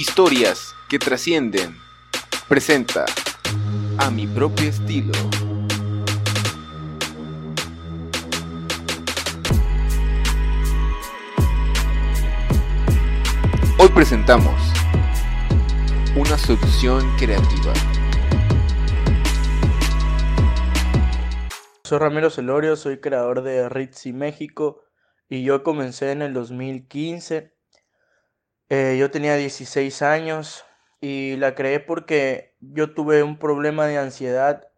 Historias que trascienden. Presenta a mi propio estilo. Hoy presentamos una solución creativa. Soy Ramiro Celorio, soy creador de Ritzy México y yo comencé en el 2015. Eh, yo tenía 16 años y la creé porque yo tuve un problema de ansiedad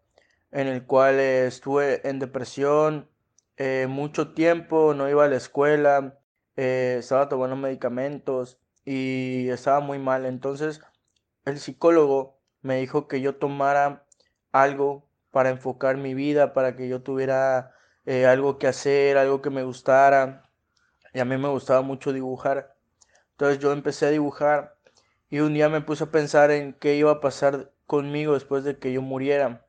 en el cual eh, estuve en depresión eh, mucho tiempo, no iba a la escuela, estaba tomando medicamentos y estaba muy mal. Entonces el psicólogo me dijo que yo tomara algo para enfocar mi vida, para que yo tuviera algo que hacer, algo que me gustara. Y a mí me gustaba mucho dibujar. Entonces yo empecé a dibujar y un día me puse a pensar en qué iba a pasar conmigo después de que yo muriera.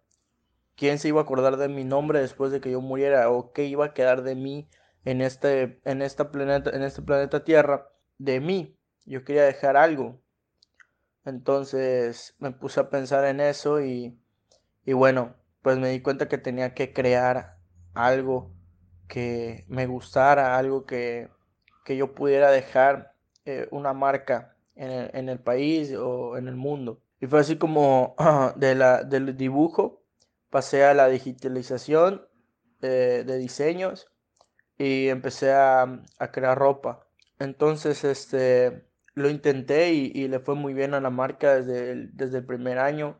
¿Quién se iba a acordar de mi nombre después de que yo muriera? ¿O qué iba a quedar de mí en este, en esta planeta, en este planeta Tierra? De mí. Yo quería dejar algo. Entonces me puse a pensar en eso y, y bueno, pues me di cuenta que tenía que crear algo que me gustara, algo que, que yo pudiera dejar eh, una marca en el, en el, país o en el mundo. Y fue así como de la, del dibujo pasé a la digitalización eh, de diseños y empecé a, a, crear ropa. Entonces, este, lo intenté y, le fue muy bien a la marca desde el, desde el primer año.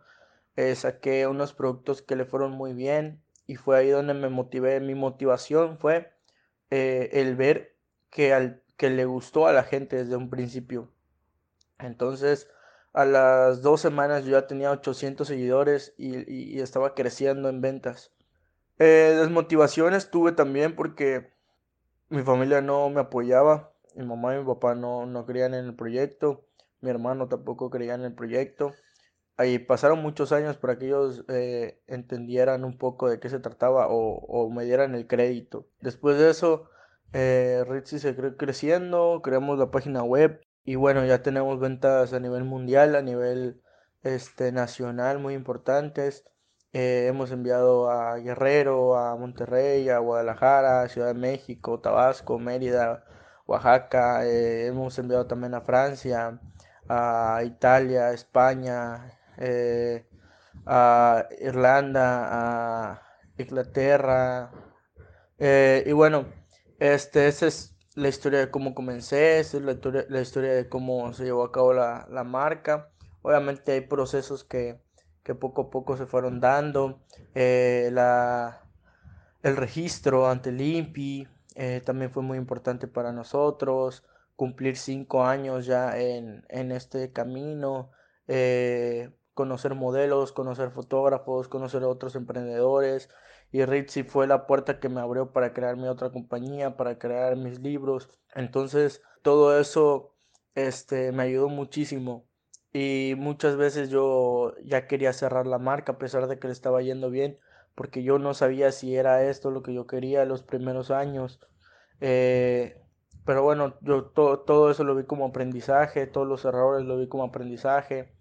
Eh, saqué unos productos que le fueron muy bien y fue ahí donde me motivé. Mi motivación fue el ver que, al, que le gustó a la gente desde un principio. Entonces, a las dos semanas yo ya tenía 800 seguidores y, estaba creciendo en ventas. Eh, desmotivaciones tuve también porque mi familia no me apoyaba mi mamá y mi papá no, no creían en el proyecto, mi hermano tampoco creía en el proyecto. Ahí pasaron muchos años para que ellos eh, entendieran un poco de qué se trataba o, me dieran el crédito. Después de eso, eh, Ritzy se creó creciendo, creamos la página web y bueno, ya tenemos ventas a nivel mundial, a nivel este, nacional muy importantes. Eh, hemos enviado a Guerrero, a Monterrey, a Guadalajara, Ciudad de México, Tabasco, Mérida, Oaxaca, eh, hemos enviado también a Francia, a Italia, España, eh, a Irlanda, a Inglaterra. Y bueno, este, esa es la historia de cómo comencé, esa es la historia, de cómo se llevó a cabo la, marca. Obviamente hay procesos que, poco a poco se fueron dando. la, el registro ante el INPI, eh, también fue muy importante para nosotros cumplir cinco años ya en, este camino, eh, conocer modelos, conocer fotógrafos, conocer otros emprendedores. Y Ritzy fue la puerta que me abrió para crear mi otra compañía, para crear mis libros. Entonces, todo eso este, me ayudó muchísimo. Y muchas veces yo ya quería cerrar la marca a pesar de que le estaba yendo bien porque yo no sabía si era esto lo que yo quería los primeros años. Eh, pero bueno, yo todo eso lo vi como aprendizaje, todos los errores lo vi como aprendizaje.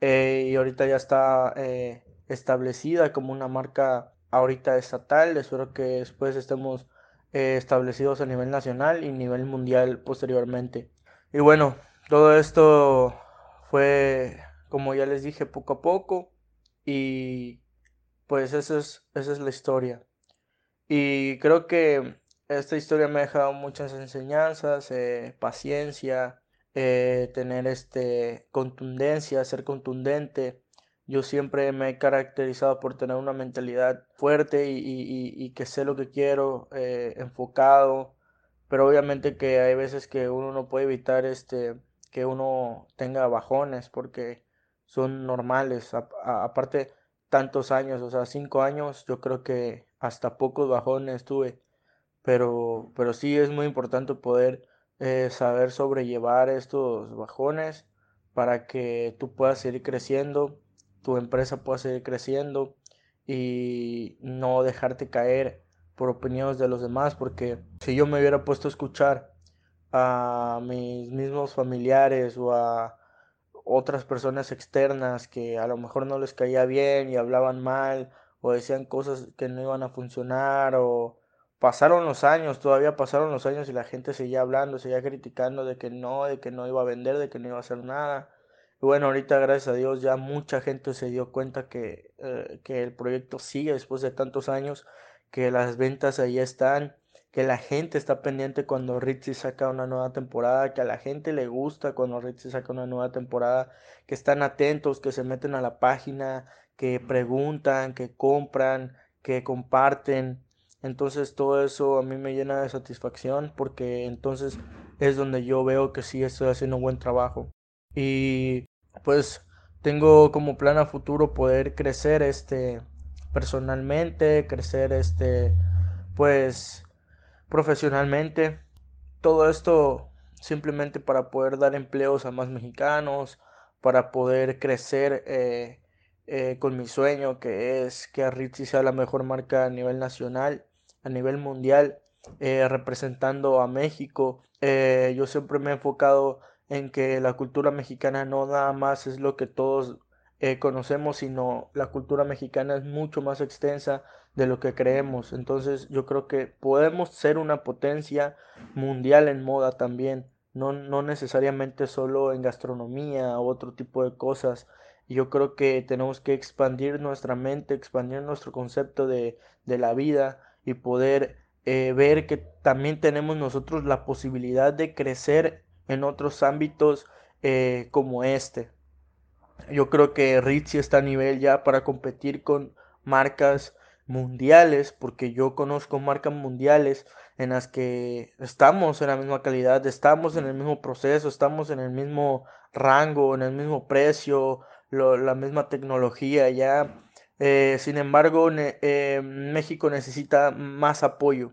Eh, y ahorita ya está eh, establecida como una marca ahorita estatal. Espero que después estemos establecidos a nivel nacional y nivel mundial posteriormente. Y bueno, todo esto fue, como ya les dije, poco a poco. Y pues esa es, esa es la historia. Y creo que esta historia me ha dejado muchas enseñanzas, eh, paciencia, eh, tener este, contundencia, ser contundente. Yo siempre me he caracterizado por tener una mentalidad fuerte y, que sé lo que quiero, eh, enfocado, pero obviamente que hay veces que uno no puede evitar este que uno tenga bajones porque son normales. aparte, tantos años, o sea, cinco años, yo creo que hasta pocos bajones tuve. Pero, pero sí es muy importante poder eh, saber sobrellevar estos bajones para que tú puedas seguir creciendo, tu empresa pueda seguir creciendo y no dejarte caer por opiniones de los demás, porque si yo me hubiera puesto a escuchar a mis mismos familiares o a otras personas externas que a lo mejor no les caía bien y hablaban mal o decían cosas que no iban a funcionar o pasaron los años, todavía pasaron los años y la gente seguía hablando, seguía criticando de que no, de que no iba a vender, de que no iba a hacer nada. Y bueno, ahorita gracias a Dios ya mucha gente se dio cuenta que, eh, que el proyecto sigue después de tantos años, que las ventas ahí están que la gente está pendiente cuando Ritzy saca una nueva temporada, que a la gente le gusta cuando Ritzy saca una nueva temporada, que están atentos, que se meten a la página, que preguntan, que compran, que comparten. Entonces todo eso a mí me llena de satisfacción porque entonces es donde yo veo que sí estoy haciendo un buen trabajo. Y pues tengo como plan a futuro poder crecer este personalmente, crecer este pues profesionalmente. Todo esto simplemente para poder dar empleos a más mexicanos, para poder crecer eh, eh, con mi sueño que es que Ritzy sea la mejor marca a nivel nacional, a nivel mundial, eh, representando a México. yo siempre me he enfocado en que la cultura mexicana no nada más es lo que todos conocemos, sino la cultura mexicana es mucho más extensa, de lo que creemos. Entonces yo creo que podemos ser una potencia mundial en moda también, no, no necesariamente solo en gastronomía u otro tipo de cosas. Yo creo que tenemos que expandir nuestra mente, expandir nuestro concepto de, de la vida y poder eh, ver que también tenemos nosotros la posibilidad de crecer en otros ámbitos eh, como este. Yo creo que Ritzy está a nivel ya para competir con marcas mundiales, porque yo conozco marcas mundiales en las que estamos en la misma calidad, estamos en el mismo proceso, estamos en el mismo rango, en el mismo precio, la misma tecnología ya. Eh, sin embargo, eh, México necesita más apoyo.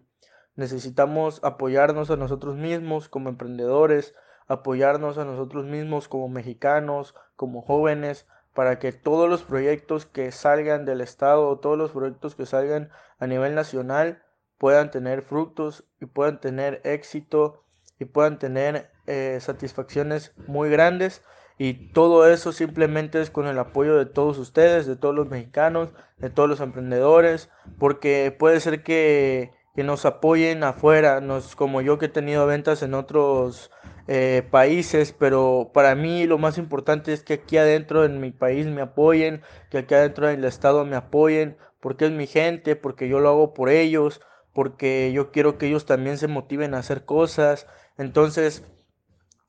Necesitamos apoyarnos a nosotros mismos como emprendedores, apoyarnos a nosotros mismos como mexicanos, como jóvenes, para que todos los proyectos que salgan del Estado, todos los proyectos que salgan a nivel nacional puedan tener frutos y puedan tener éxito y puedan tener eh, satisfacciones muy grandes. Y todo eso simplemente es con el apoyo de todos ustedes, de todos los mexicanos, de todos los emprendedores, porque puede ser que, que nos apoyen afuera, nos, como yo que he tenido ventas en otros eh, países, pero para mí lo más importante es que aquí adentro en mi país me apoyen, que aquí adentro del estado me apoyen, porque es mi gente, porque yo lo hago por ellos, porque yo quiero que ellos también se motiven a hacer cosas. Entonces,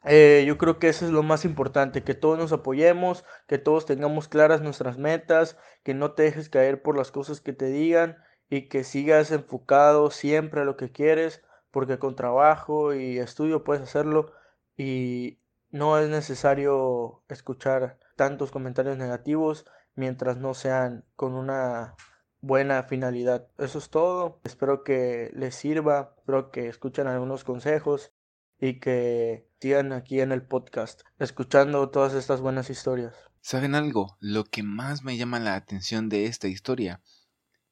eh, yo creo que eso es lo más importante, que todos nos apoyemos, que todos tengamos claras nuestras metas, que no te dejes caer por las cosas que te digan y que sigas enfocado siempre a lo que quieres, porque con trabajo y estudio puedes hacerlo y no es necesario escuchar tantos comentarios negativos mientras no sean con una buena finalidad. Eso es todo. Espero que les sirva, espero que escuchen algunos consejos y que sigan aquí en el podcast escuchando todas estas buenas historias. ¿Saben algo? Lo que más me llama la atención de esta historia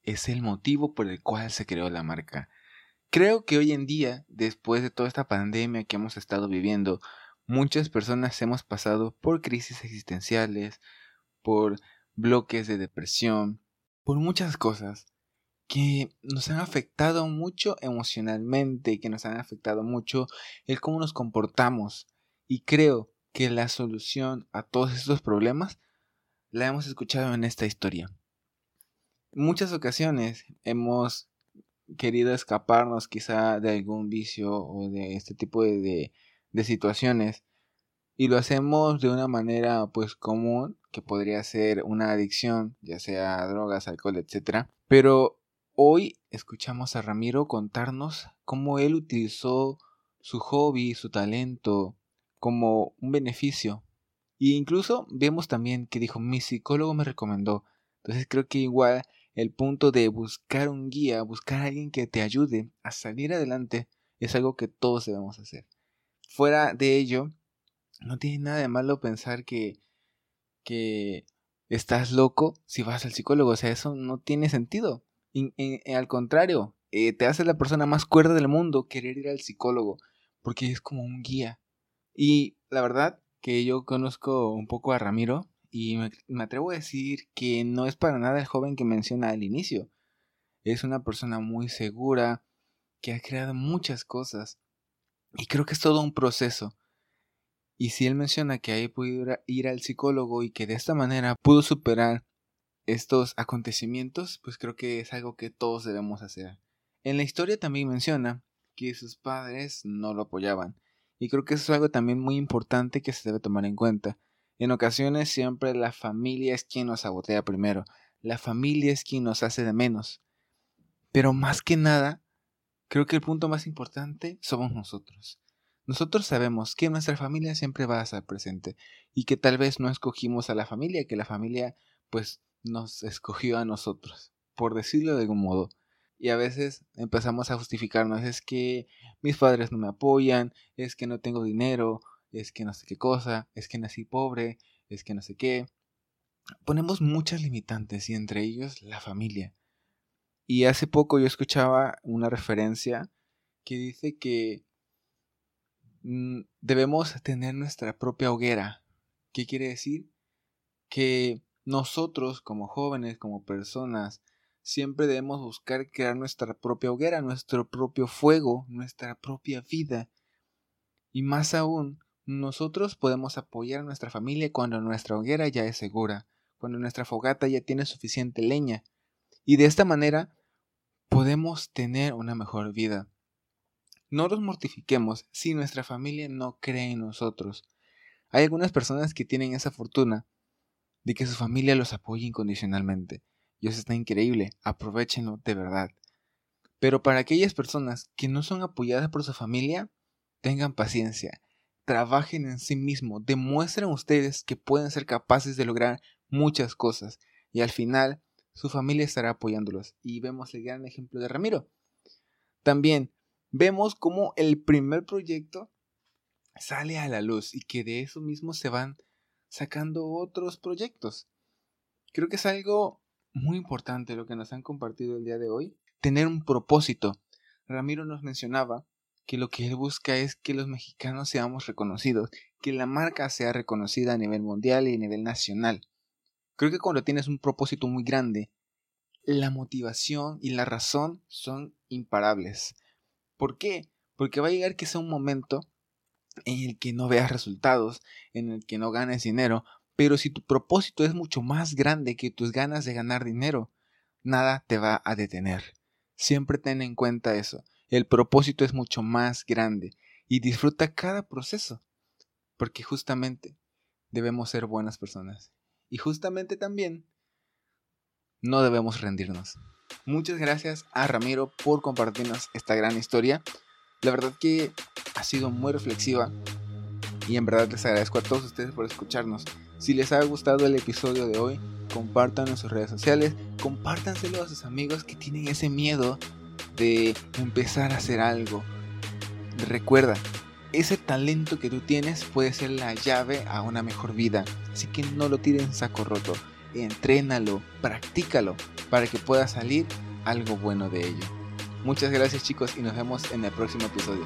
es el motivo por el cual se creó la marca. Creo que hoy en día, después de toda esta pandemia que hemos estado viviendo, muchas personas hemos pasado por crisis existenciales, por bloques de depresión, por muchas cosas que nos han afectado mucho emocionalmente, que nos han afectado mucho el cómo nos comportamos. Y creo que la solución a todos estos problemas la hemos escuchado en esta historia. Muchas ocasiones hemos querido escaparnos quizá de algún vicio o de este tipo de, de, situaciones y lo hacemos de una manera pues común que podría ser una adicción ya sea drogas alcohol etcétera pero hoy escuchamos a Ramiro contarnos cómo él utilizó su hobby, su talento, como un beneficio. Y incluso vemos también que dijo, mi psicólogo me recomendó. Entonces creo que igual el punto de buscar un guía, buscar a alguien que te ayude a salir adelante, es algo que todos debemos hacer. Fuera de ello, no tiene nada de malo pensar que, que estás loco si vas al psicólogo. O sea, eso no tiene sentido. al contrario, eh, te hace la persona más cuerda del mundo querer ir al psicólogo, porque es como un guía. Y la verdad que yo conozco un poco a Ramiro y me, atrevo a decir que no es para nada el joven que menciona al inicio. Es una persona muy segura, que ha creado muchas cosas. Y creo que es todo un proceso. Y si él menciona que ahí pudo ir al psicólogo y que de esta manera pudo superar estos acontecimientos, pues creo que es algo que todos debemos hacer. En la historia también menciona que sus padres no lo apoyaban. Y creo que eso es algo también muy importante que se debe tomar en cuenta. En ocasiones siempre la familia es quien nos sabotea primero. La familia es quien nos hace de menos. Pero más que nada, creo que el punto más importante somos nosotros. Nosotros sabemos que nuestra familia siempre va a estar presente y que tal vez no escogimos a la familia, que la familia pues nos escogió a nosotros, por decirlo de algún modo. Y a veces empezamos a justificarnos, es que mis padres no me apoyan, es que no tengo dinero, es que no sé qué cosa, es que nací pobre, es que no sé qué. Ponemos muchas limitantes y entre ellos la familia. Y hace poco yo escuchaba una referencia que dice que mm, debemos tener nuestra propia hoguera. ¿Qué quiere decir? Que nosotros como jóvenes, como personas, siempre debemos buscar crear nuestra propia hoguera, nuestro propio fuego, nuestra propia vida. Y más aún, nosotros podemos apoyar a nuestra familia cuando nuestra hoguera ya es segura, cuando nuestra fogata ya tiene suficiente leña. Y de esta manera podemos tener una mejor vida. No nos mortifiquemos si nuestra familia no cree en nosotros. Hay algunas personas que tienen esa fortuna de que su familia los apoye incondicionalmente. Y eso está increíble, aprovechenlo de verdad. Pero para aquellas personas que no son apoyadas por su familia, tengan paciencia, trabajen en sí mismos, demuestren ustedes que pueden ser capaces de lograr muchas cosas y al final su familia estará apoyándolos. Y vemos el gran ejemplo de Ramiro. También vemos cómo el primer proyecto sale a la luz y que de eso mismo se van sacando otros proyectos. Creo que es algo muy importante lo que nos han compartido el día de hoy, tener un propósito. Ramiro nos mencionaba que lo que él busca es que los mexicanos seamos reconocidos, que la marca sea reconocida a nivel mundial y a nivel nacional. Creo que cuando tienes un propósito muy grande, la motivación y la razón son imparables. ¿Por qué? Porque va a llegar que sea un momento en el que no veas resultados, en el que no ganes dinero, pero si tu propósito es mucho más grande que tus ganas de ganar dinero, nada te va a detener. Siempre ten en cuenta eso. El propósito es mucho más grande y disfruta cada proceso, porque justamente debemos ser buenas personas. Y justamente también no debemos rendirnos. Muchas gracias a Ramiro por compartirnos esta gran historia. La verdad que ha sido muy reflexiva y en verdad les agradezco a todos ustedes por escucharnos. Si les ha gustado el episodio de hoy, compartan en sus redes sociales, compártanselo a sus amigos que tienen ese miedo de empezar a hacer algo. Recuerda, ese talento que tú tienes puede ser la llave a una mejor vida, así que no lo tires en saco roto, entrénalo, practícalo para que pueda salir algo bueno de ello. Muchas gracias chicos y nos vemos en el próximo episodio.